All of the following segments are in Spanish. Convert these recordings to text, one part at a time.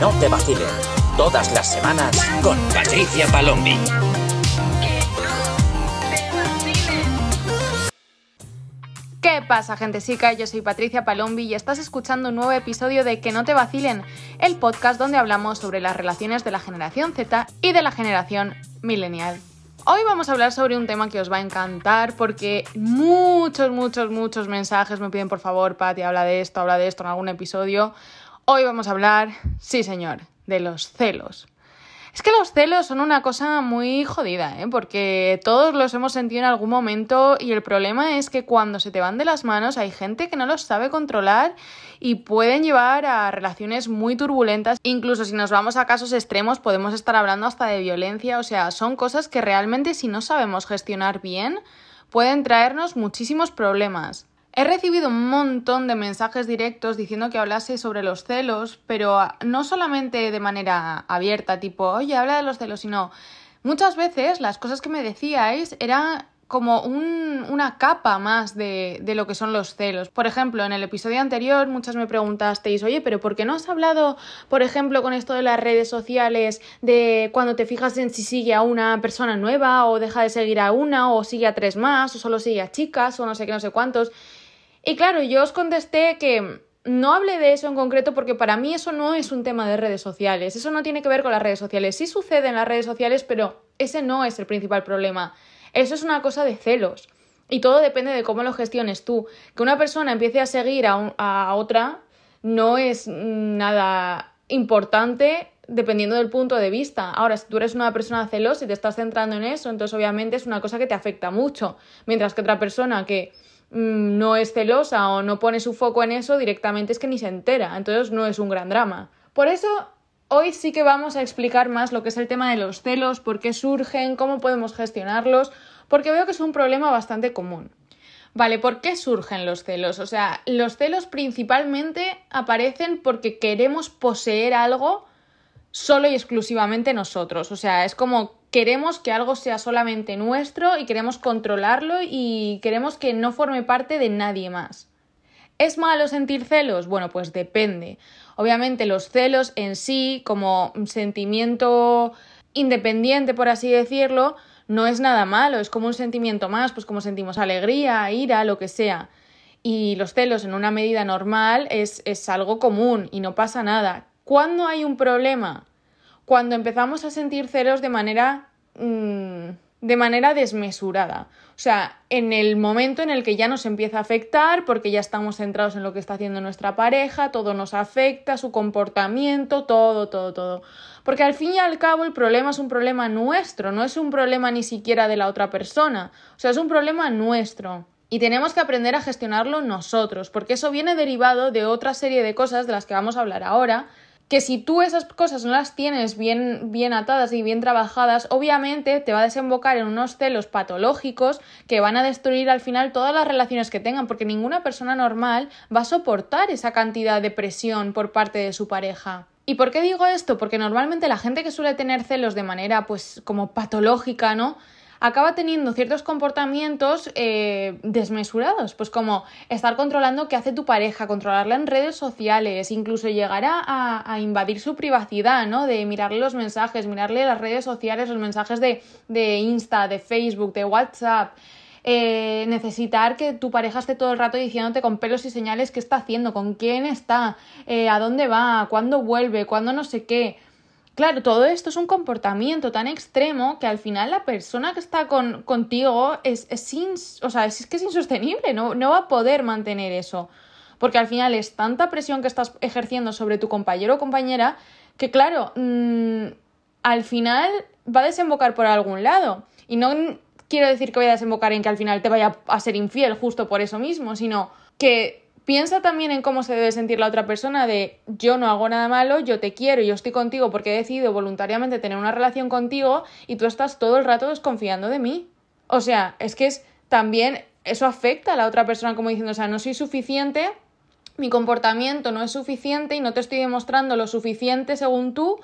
no te vacilen. Todas las semanas con Patricia Palombi. ¿Qué pasa, gente chica? Yo soy Patricia Palombi y estás escuchando un nuevo episodio de Que no te vacilen, el podcast donde hablamos sobre las relaciones de la generación Z y de la generación millennial. Hoy vamos a hablar sobre un tema que os va a encantar porque muchos, muchos, muchos mensajes me piden por favor, Pati, habla de esto, habla de esto en algún episodio. Hoy vamos a hablar, sí señor, de los celos. Es que los celos son una cosa muy jodida, ¿eh? porque todos los hemos sentido en algún momento y el problema es que cuando se te van de las manos hay gente que no los sabe controlar y pueden llevar a relaciones muy turbulentas. Incluso si nos vamos a casos extremos podemos estar hablando hasta de violencia, o sea, son cosas que realmente si no sabemos gestionar bien pueden traernos muchísimos problemas. He recibido un montón de mensajes directos diciendo que hablase sobre los celos, pero no solamente de manera abierta, tipo, oye, habla de los celos, sino muchas veces las cosas que me decíais eran como una capa más de, de, lo que son los celos. Por ejemplo, en el episodio anterior muchas me preguntasteis, oye, pero ¿por qué no has hablado, por ejemplo, con esto de las redes sociales, de cuando te fijas en si sigue a una persona nueva o deja de seguir a una o sigue a tres más o solo sigue a chicas o no sé qué, no sé cuántos? Y claro, yo os contesté que no hablé de eso en concreto porque para mí eso no es un tema de redes sociales, eso no tiene que ver con las redes sociales. Sí sucede en las redes sociales, pero ese no es el principal problema. Eso es una cosa de celos. Y todo depende de cómo lo gestiones tú. Que una persona empiece a seguir a, a otra no es nada importante dependiendo del punto de vista. Ahora, si tú eres una persona celosa y te estás centrando en eso, entonces obviamente es una cosa que te afecta mucho. Mientras que otra persona que no es celosa o no pone su foco en eso, directamente es que ni se entera. Entonces no es un gran drama. Por eso hoy sí que vamos a explicar más lo que es el tema de los celos, por qué surgen, cómo podemos gestionarlos, porque veo que es un problema bastante común. Vale, ¿por qué surgen los celos? O sea, los celos principalmente aparecen porque queremos poseer algo solo y exclusivamente nosotros. O sea, es como queremos que algo sea solamente nuestro y queremos controlarlo y queremos que no forme parte de nadie más. ¿Es malo sentir celos? Bueno, pues depende. Obviamente los celos en sí, como sentimiento independiente, por así decirlo, no es nada malo, es como un sentimiento más, pues como sentimos alegría, ira, lo que sea. Y los celos en una medida normal es, es algo común y no pasa nada. ¿Cuándo hay un problema? Cuando empezamos a sentir celos de manera. Mm, de manera desmesurada. O sea, en el momento en el que ya nos empieza a afectar, porque ya estamos centrados en lo que está haciendo nuestra pareja, todo nos afecta, su comportamiento, todo, todo, todo. Porque al fin y al cabo el problema es un problema nuestro, no es un problema ni siquiera de la otra persona. O sea, es un problema nuestro. Y tenemos que aprender a gestionarlo nosotros, porque eso viene derivado de otra serie de cosas de las que vamos a hablar ahora, que si tú esas cosas no las tienes bien, bien atadas y bien trabajadas, obviamente te va a desembocar en unos celos patológicos que van a destruir al final todas las relaciones que tengan, porque ninguna persona normal va a soportar esa cantidad de presión por parte de su pareja. ¿Y por qué digo esto? Porque normalmente la gente que suele tener celos de manera pues como patológica, ¿no? Acaba teniendo ciertos comportamientos eh, desmesurados, pues como estar controlando qué hace tu pareja, controlarla en redes sociales, incluso llegar a, invadir su privacidad, ¿no? De mirarle los mensajes, mirarle las redes sociales, los mensajes de, de Insta, de Facebook, de WhatsApp. Eh, necesitar que tu pareja esté todo el rato diciéndote con pelos y señales qué está haciendo, con quién está, eh, a dónde va, cuándo vuelve, cuándo no sé qué. Claro, todo esto es un comportamiento tan extremo que al final la persona que está con, contigo es, es, o sea, es, que es insostenible, no, no va a poder mantener eso. Porque al final es tanta presión que estás ejerciendo sobre tu compañero o compañera que, claro, mm, al final va a desembocar por algún lado. Y no quiero decir que vaya a desembocar en que al final te vaya a ser infiel justo por eso mismo, sino que Piensa también en cómo se debe sentir la otra persona de yo no hago nada malo, yo te quiero, yo estoy contigo porque he decidido voluntariamente tener una relación contigo y tú estás todo el rato desconfiando de mí. O sea, es que es también eso afecta a la otra persona como diciendo, o sea, no soy suficiente, mi comportamiento no es suficiente y no te estoy demostrando lo suficiente según tú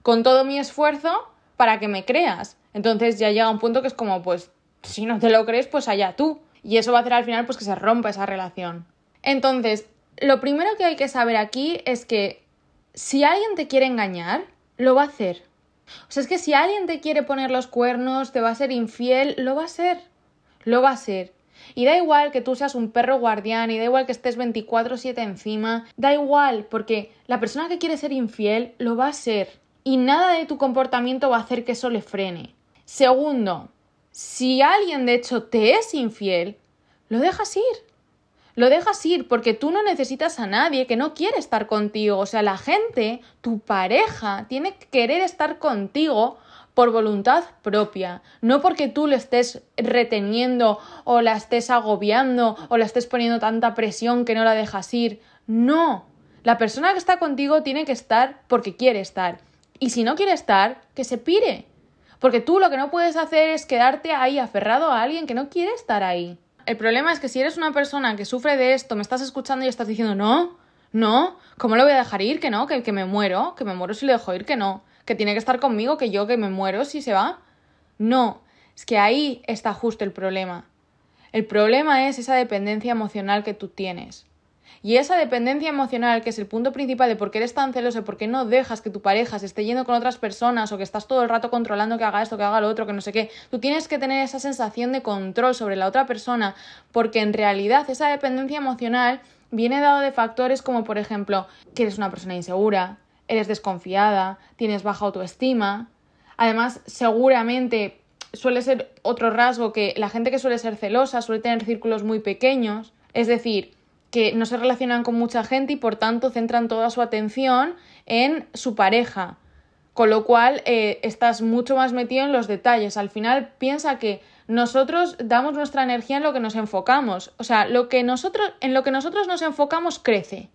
con todo mi esfuerzo para que me creas. Entonces ya llega un punto que es como, pues, si no te lo crees, pues allá tú. Y eso va a hacer al final pues que se rompa esa relación. Entonces, lo primero que hay que saber aquí es que si alguien te quiere engañar, lo va a hacer. O sea, es que si alguien te quiere poner los cuernos, te va a ser infiel, lo va a ser. Lo va a ser. Y da igual que tú seas un perro guardián y da igual que estés 24/7 encima, da igual, porque la persona que quiere ser infiel lo va a ser. Y nada de tu comportamiento va a hacer que eso le frene. Segundo, si alguien de hecho te es infiel, lo dejas ir. Lo dejas ir porque tú no necesitas a nadie que no quiere estar contigo. O sea, la gente, tu pareja, tiene que querer estar contigo por voluntad propia, no porque tú le estés reteniendo o la estés agobiando o la estés poniendo tanta presión que no la dejas ir. No, la persona que está contigo tiene que estar porque quiere estar. Y si no quiere estar, que se pire. Porque tú lo que no puedes hacer es quedarte ahí aferrado a alguien que no quiere estar ahí. El problema es que si eres una persona que sufre de esto, me estás escuchando y estás diciendo, no, no, ¿cómo lo voy a dejar ir? Que no, que, que me muero, que me muero si lo dejo ir, que no que tiene que estar conmigo, que yo que me muero si se va. No, es que ahí está justo el problema. El problema es esa dependencia emocional que tú tienes. Y esa dependencia emocional, que es el punto principal de por qué eres tan celoso por qué no dejas que tu pareja se esté yendo con otras personas o que estás todo el rato controlando que haga esto, que haga lo otro, que no sé qué, tú tienes que tener esa sensación de control sobre la otra persona porque en realidad esa dependencia emocional viene dado de factores como por ejemplo que eres una persona insegura, eres desconfiada, tienes baja autoestima. Además, seguramente suele ser otro rasgo que la gente que suele ser celosa suele tener círculos muy pequeños, es decir, que no se relacionan con mucha gente y por tanto centran toda su atención en su pareja, con lo cual eh, estás mucho más metido en los detalles. Al final piensa que nosotros damos nuestra energía en lo que nos enfocamos, o sea, lo que nosotros, en lo que nosotros nos enfocamos crece.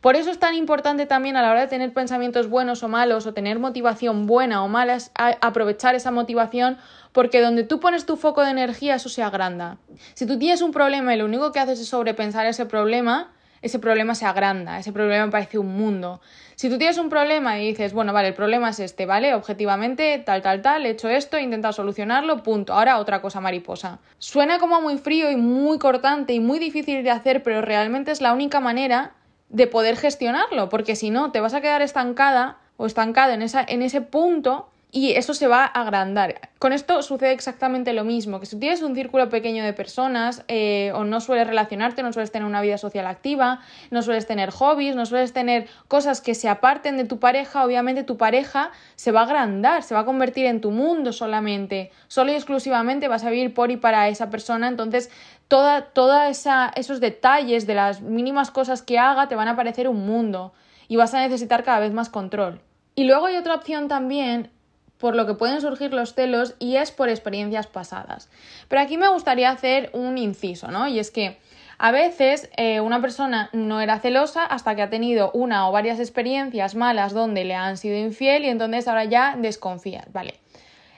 Por eso es tan importante también a la hora de tener pensamientos buenos o malos o tener motivación buena o mala, aprovechar esa motivación porque donde tú pones tu foco de energía eso se agranda. Si tú tienes un problema y lo único que haces es sobrepensar ese problema, ese problema se agranda, ese problema parece un mundo. Si tú tienes un problema y dices, bueno, vale, el problema es este, ¿vale? Objetivamente, tal, tal, tal, he hecho esto, he intentado solucionarlo, punto. Ahora otra cosa mariposa. Suena como muy frío y muy cortante y muy difícil de hacer, pero realmente es la única manera de poder gestionarlo, porque si no, te vas a quedar estancada o estancado en, esa, en ese punto y eso se va a agrandar. Con esto sucede exactamente lo mismo, que si tienes un círculo pequeño de personas eh, o no sueles relacionarte, no sueles tener una vida social activa, no sueles tener hobbies, no sueles tener cosas que se aparten de tu pareja, obviamente tu pareja se va a agrandar, se va a convertir en tu mundo solamente, solo y exclusivamente vas a vivir por y para esa persona, entonces toda, toda esa, esos detalles de las mínimas cosas que haga te van a parecer un mundo y vas a necesitar cada vez más control. Y luego hay otra opción también por lo que pueden surgir los celos y es por experiencias pasadas. Pero aquí me gustaría hacer un inciso, ¿no? Y es que a veces eh, una persona no era celosa hasta que ha tenido una o varias experiencias malas donde le han sido infiel y entonces ahora ya desconfía. Vale,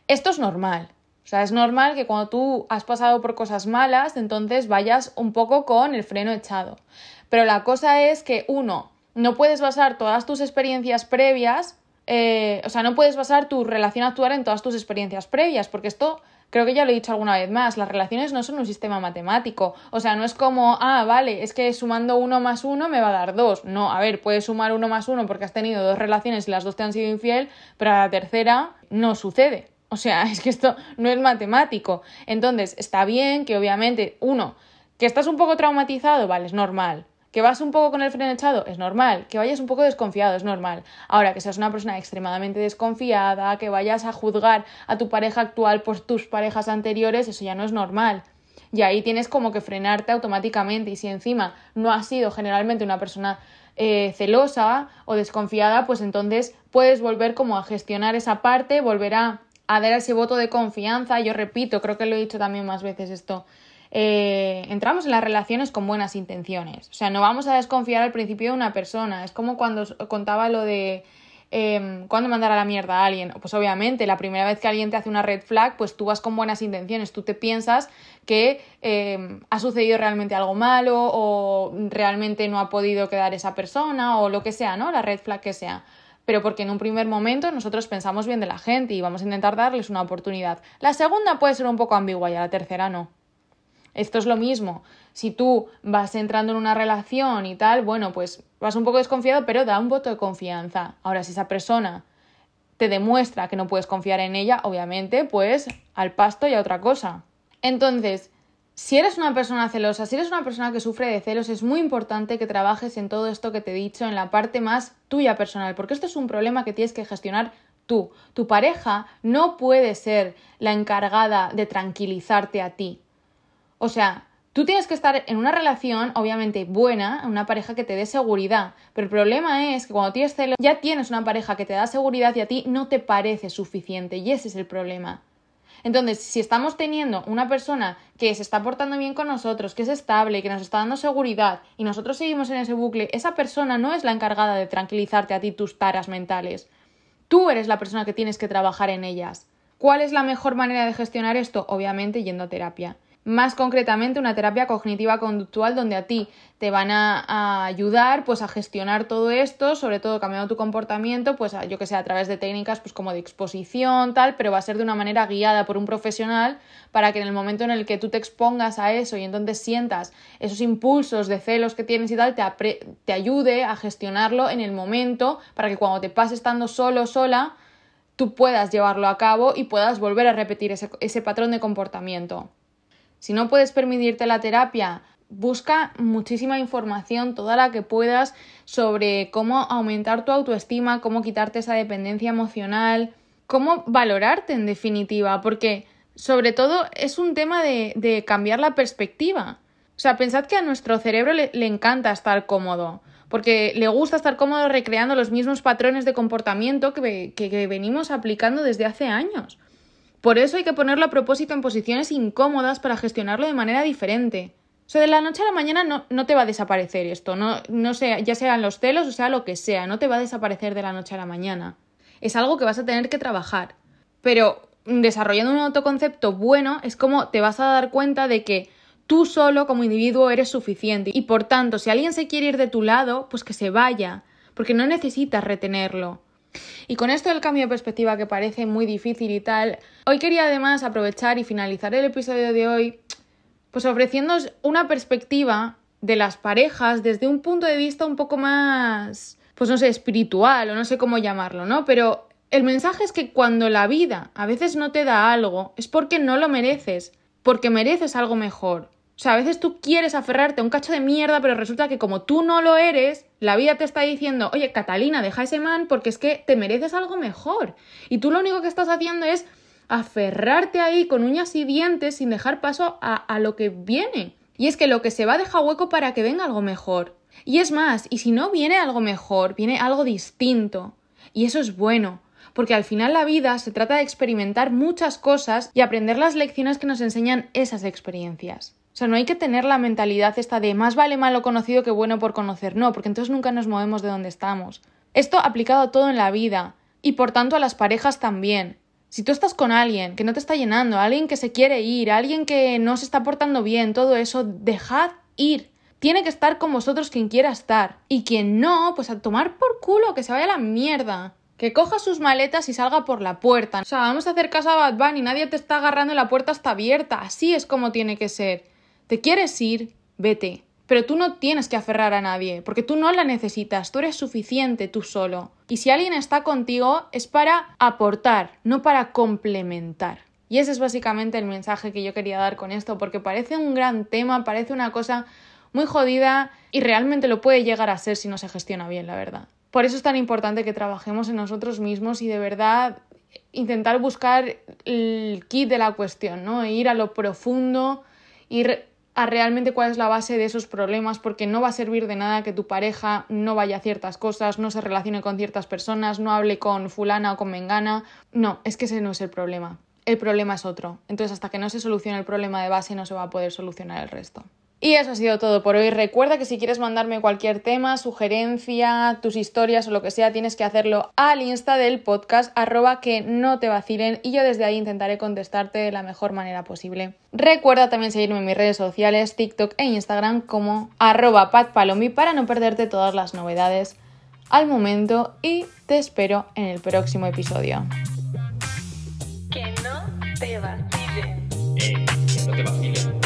esto es normal. O sea, es normal que cuando tú has pasado por cosas malas, entonces vayas un poco con el freno echado. Pero la cosa es que, uno, no puedes basar todas tus experiencias previas eh, o sea, no puedes basar tu relación actual en todas tus experiencias previas, porque esto creo que ya lo he dicho alguna vez más, las relaciones no son un sistema matemático, o sea, no es como, ah, vale, es que sumando uno más uno me va a dar dos, no, a ver, puedes sumar uno más uno porque has tenido dos relaciones y las dos te han sido infiel, pero a la tercera no sucede. O sea, es que esto no es matemático. Entonces, está bien que obviamente, uno, que estás un poco traumatizado, vale, es normal. Que vas un poco con el freno echado, es normal. Que vayas un poco desconfiado, es normal. Ahora, que seas una persona extremadamente desconfiada, que vayas a juzgar a tu pareja actual por tus parejas anteriores, eso ya no es normal. Y ahí tienes como que frenarte automáticamente. Y si encima no has sido generalmente una persona eh, celosa o desconfiada, pues entonces puedes volver como a gestionar esa parte, volver a, a dar ese voto de confianza. Yo repito, creo que lo he dicho también más veces esto eh, entramos en las relaciones con buenas intenciones. O sea, no vamos a desconfiar al principio de una persona. Es como cuando contaba lo de eh, cuando mandar a la mierda a alguien. Pues obviamente, la primera vez que alguien te hace una red flag, pues tú vas con buenas intenciones. Tú te piensas que em, ha sucedido realmente algo malo o realmente no ha podido quedar esa persona o lo que sea, ¿no? La red flag que sea pero porque en un primer momento nosotros pensamos bien de la gente y vamos a intentar darles una oportunidad. La segunda puede ser un poco ambigua y a la tercera no. Esto es lo mismo. Si tú vas entrando en una relación y tal, bueno, pues vas un poco desconfiado, pero da un voto de confianza. Ahora, si esa persona te demuestra que no puedes confiar en ella, obviamente, pues al pasto y a otra cosa. Entonces, si eres una persona celosa, si eres una persona que sufre de celos, es muy importante que trabajes en todo esto que te he dicho, en la parte más tuya personal, porque esto es un problema que tienes que gestionar tú. Tu pareja no puede ser la encargada de tranquilizarte a ti. O sea, tú tienes que estar en una relación, obviamente, buena, una pareja que te dé seguridad. Pero el problema es que cuando tienes celos, ya tienes una pareja que te da seguridad y a ti no te parece suficiente. Y ese es el problema. Entonces, si estamos teniendo una persona que se está portando bien con nosotros, que es estable, que nos está dando seguridad, y nosotros seguimos en ese bucle, esa persona no es la encargada de tranquilizarte a ti tus taras mentales. Tú eres la persona que tienes que trabajar en ellas. ¿Cuál es la mejor manera de gestionar esto? Obviamente yendo a terapia más concretamente una terapia cognitiva conductual donde a ti te van a, ayudar pues a gestionar todo esto, sobre todo cambiando tu comportamiento, pues yo que sé, a través de técnicas pues como de exposición, tal, pero va a ser de una manera guiada por un profesional para que en el momento en el que tú te expongas a eso y entonces sientas esos impulsos de celos que tienes y tal, te, ayude a gestionarlo en el momento para que cuando te pase estando solo sola, tú puedas llevarlo a cabo y puedas volver a repetir ese patrón de comportamiento. Si no puedes permitirte la terapia, busca muchísima información, toda la que puedas, sobre cómo aumentar tu autoestima, cómo quitarte esa dependencia emocional, cómo valorarte en definitiva, porque sobre todo es un tema de, cambiar la perspectiva. O sea, pensad que a nuestro cerebro le, encanta estar cómodo, porque le gusta estar cómodo recreando los mismos patrones de comportamiento que venimos aplicando desde hace años. Por eso hay que ponerlo a propósito en posiciones incómodas para gestionarlo de manera diferente. O sea, de la noche a la mañana no, no te va a desaparecer esto, no, no sea, ya sean los celos o sea lo que sea, no te va a desaparecer de la noche a la mañana. Es algo que vas a tener que trabajar. Pero desarrollando un autoconcepto bueno es como te vas a dar cuenta de que tú solo como individuo eres suficiente y por tanto si alguien se quiere ir de tu lado, pues que se vaya, porque no necesitas retenerlo. Y con esto del cambio de perspectiva que parece muy difícil y tal, hoy quería además aprovechar y finalizar el episodio de hoy pues ofreciéndoos una perspectiva de las parejas desde un punto de vista un poco más, pues no sé, espiritual o no sé cómo llamarlo, ¿no? Pero el mensaje es que cuando la vida a veces no te da algo es porque no lo mereces, porque mereces algo mejor. O sea, a veces tú quieres aferrarte a un cacho de mierda, pero resulta que como tú no lo eres, la vida te está diciendo, oye, Catalina, deja ese man porque es que te mereces algo mejor. Y tú lo único que estás haciendo es aferrarte ahí con uñas y dientes sin dejar paso a, a lo que viene. Y es que lo que se va deja hueco para que venga algo mejor. Y es más, y si no viene algo mejor, viene algo distinto. Y eso es bueno, porque al final la vida se trata de experimentar muchas cosas y aprender las lecciones que nos enseñan esas experiencias. O sea, no hay que tener la mentalidad esta de más vale malo conocido que bueno por conocer. No, porque entonces nunca nos movemos de donde estamos. Esto aplicado a todo en la vida y por tanto a las parejas también. Si tú estás con alguien que no te está llenando, alguien que se quiere ir, alguien que no se está portando bien, todo eso, dejad ir. Tiene que estar con vosotros quien quiera estar. Y quien no, pues a tomar por culo, que se vaya a la mierda. Que coja sus maletas y salga por la puerta. O sea, vamos a hacer casa a Bad Bunny, nadie te está agarrando y la puerta está abierta. Así es como tiene que ser. ¿Te quieres ir? Vete. Pero tú no tienes que aferrar a nadie, porque tú no la necesitas, tú eres suficiente tú solo. Y si alguien está contigo es para aportar, no para complementar. Y ese es básicamente el mensaje que yo quería dar con esto, porque parece un gran tema, parece una cosa muy jodida y realmente lo puede llegar a ser si no se gestiona bien, la verdad. Por eso es tan importante que trabajemos en nosotros mismos y de verdad intentar buscar el kit de la cuestión, ¿no? E ir a lo profundo, ir a realmente cuál es la base de esos problemas, porque no va a servir de nada que tu pareja no vaya a ciertas cosas, no se relacione con ciertas personas, no hable con fulana o con mengana. No, es que ese no es el problema. El problema es otro. Entonces, hasta que no se solucione el problema de base, no se va a poder solucionar el resto. Y eso ha sido todo por hoy. Recuerda que si quieres mandarme cualquier tema, sugerencia, tus historias o lo que sea, tienes que hacerlo al insta del podcast, arroba que no te vacilen y yo desde ahí intentaré contestarte de la mejor manera posible. Recuerda también seguirme en mis redes sociales, TikTok e Instagram como arroba patpalomi para no perderte todas las novedades al momento y te espero en el próximo episodio. Que no te vacilen. Eh, que no te vacilen.